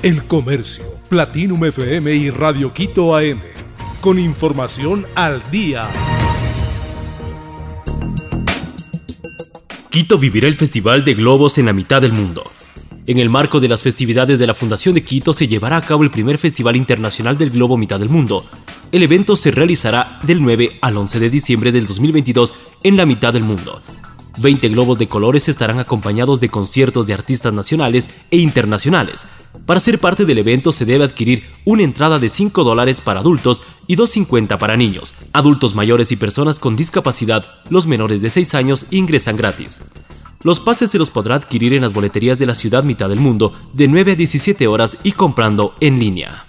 El Comercio, Platinum FM y Radio Quito AM. Con información al día. Quito vivirá el Festival de Globos en la mitad del mundo. En el marco de las festividades de la Fundación de Quito se llevará a cabo el primer Festival Internacional del Globo Mitad del Mundo. El evento se realizará del 9 al 11 de diciembre del 2022 en la mitad del mundo. 20 globos de colores estarán acompañados de conciertos de artistas nacionales e internacionales. Para ser parte del evento se debe adquirir una entrada de 5 dólares para adultos y 2.50 para niños. Adultos mayores y personas con discapacidad, los menores de 6 años, ingresan gratis. Los pases se los podrá adquirir en las boleterías de la ciudad mitad del mundo de 9 a 17 horas y comprando en línea.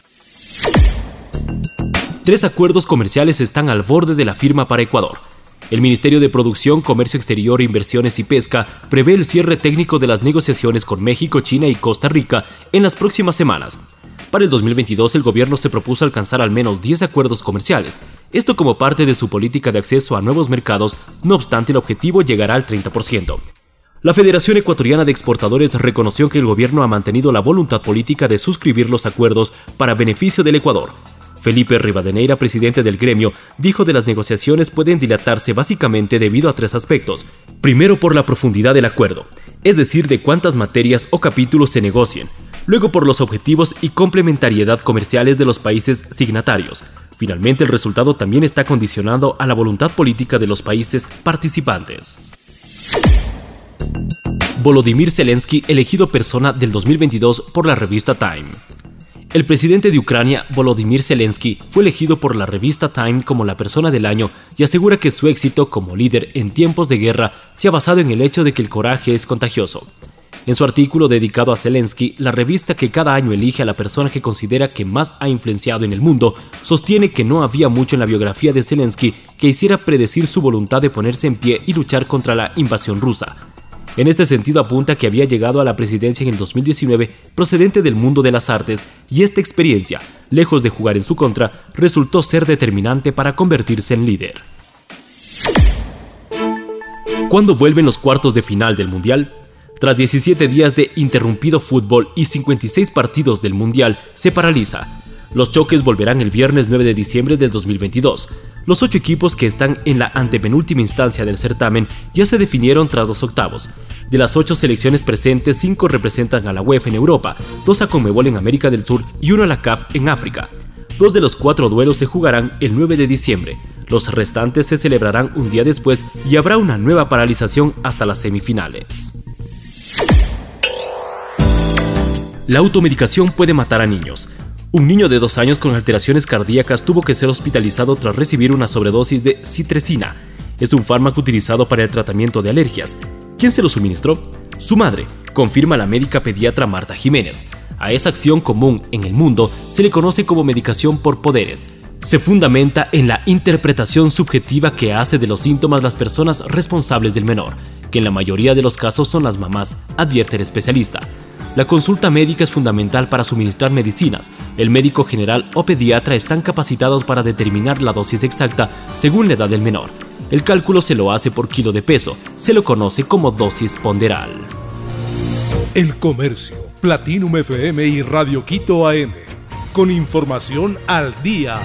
Tres acuerdos comerciales están al borde de la firma para Ecuador. El Ministerio de Producción, Comercio Exterior, Inversiones y Pesca prevé el cierre técnico de las negociaciones con México, China y Costa Rica en las próximas semanas. Para el 2022 el gobierno se propuso alcanzar al menos 10 acuerdos comerciales, esto como parte de su política de acceso a nuevos mercados, no obstante el objetivo llegará al 30%. La Federación Ecuatoriana de Exportadores reconoció que el gobierno ha mantenido la voluntad política de suscribir los acuerdos para beneficio del Ecuador, Felipe Rivadeneira, presidente del gremio, dijo de las negociaciones pueden dilatarse básicamente debido a tres aspectos. Primero por la profundidad del acuerdo, es decir, de cuántas materias o capítulos se negocien. Luego por los objetivos y complementariedad comerciales de los países signatarios. Finalmente el resultado también está condicionado a la voluntad política de los países participantes. Volodymyr Zelensky elegido persona del 2022 por la revista Time. El presidente de Ucrania, Volodymyr Zelensky, fue elegido por la revista Time como la persona del año y asegura que su éxito como líder en tiempos de guerra se ha basado en el hecho de que el coraje es contagioso. En su artículo dedicado a Zelensky, la revista que cada año elige a la persona que considera que más ha influenciado en el mundo, sostiene que no había mucho en la biografía de Zelensky que hiciera predecir su voluntad de ponerse en pie y luchar contra la invasión rusa, en este sentido apunta que había llegado a la presidencia en el 2019 procedente del mundo de las artes y esta experiencia, lejos de jugar en su contra, resultó ser determinante para convertirse en líder. ¿Cuándo vuelven los cuartos de final del Mundial? Tras 17 días de interrumpido fútbol y 56 partidos del Mundial, se paraliza. Los choques volverán el viernes 9 de diciembre del 2022. Los ocho equipos que están en la antepenúltima instancia del certamen ya se definieron tras los octavos. De las ocho selecciones presentes, cinco representan a la UEFA en Europa, dos a Conmebol en América del Sur y uno a la CAF en África. Dos de los cuatro duelos se jugarán el 9 de diciembre. Los restantes se celebrarán un día después y habrá una nueva paralización hasta las semifinales. La automedicación puede matar a niños. Un niño de dos años con alteraciones cardíacas tuvo que ser hospitalizado tras recibir una sobredosis de citresina. Es un fármaco utilizado para el tratamiento de alergias. ¿Quién se lo suministró? Su madre, confirma la médica pediatra Marta Jiménez. A esa acción común en el mundo se le conoce como medicación por poderes. Se fundamenta en la interpretación subjetiva que hace de los síntomas las personas responsables del menor, que en la mayoría de los casos son las mamás, advierte el especialista. La consulta médica es fundamental para suministrar medicinas. El médico general o pediatra están capacitados para determinar la dosis exacta según la edad del menor. El cálculo se lo hace por kilo de peso. Se lo conoce como dosis ponderal. El Comercio, Platinum FM y Radio Quito AM. Con información al día.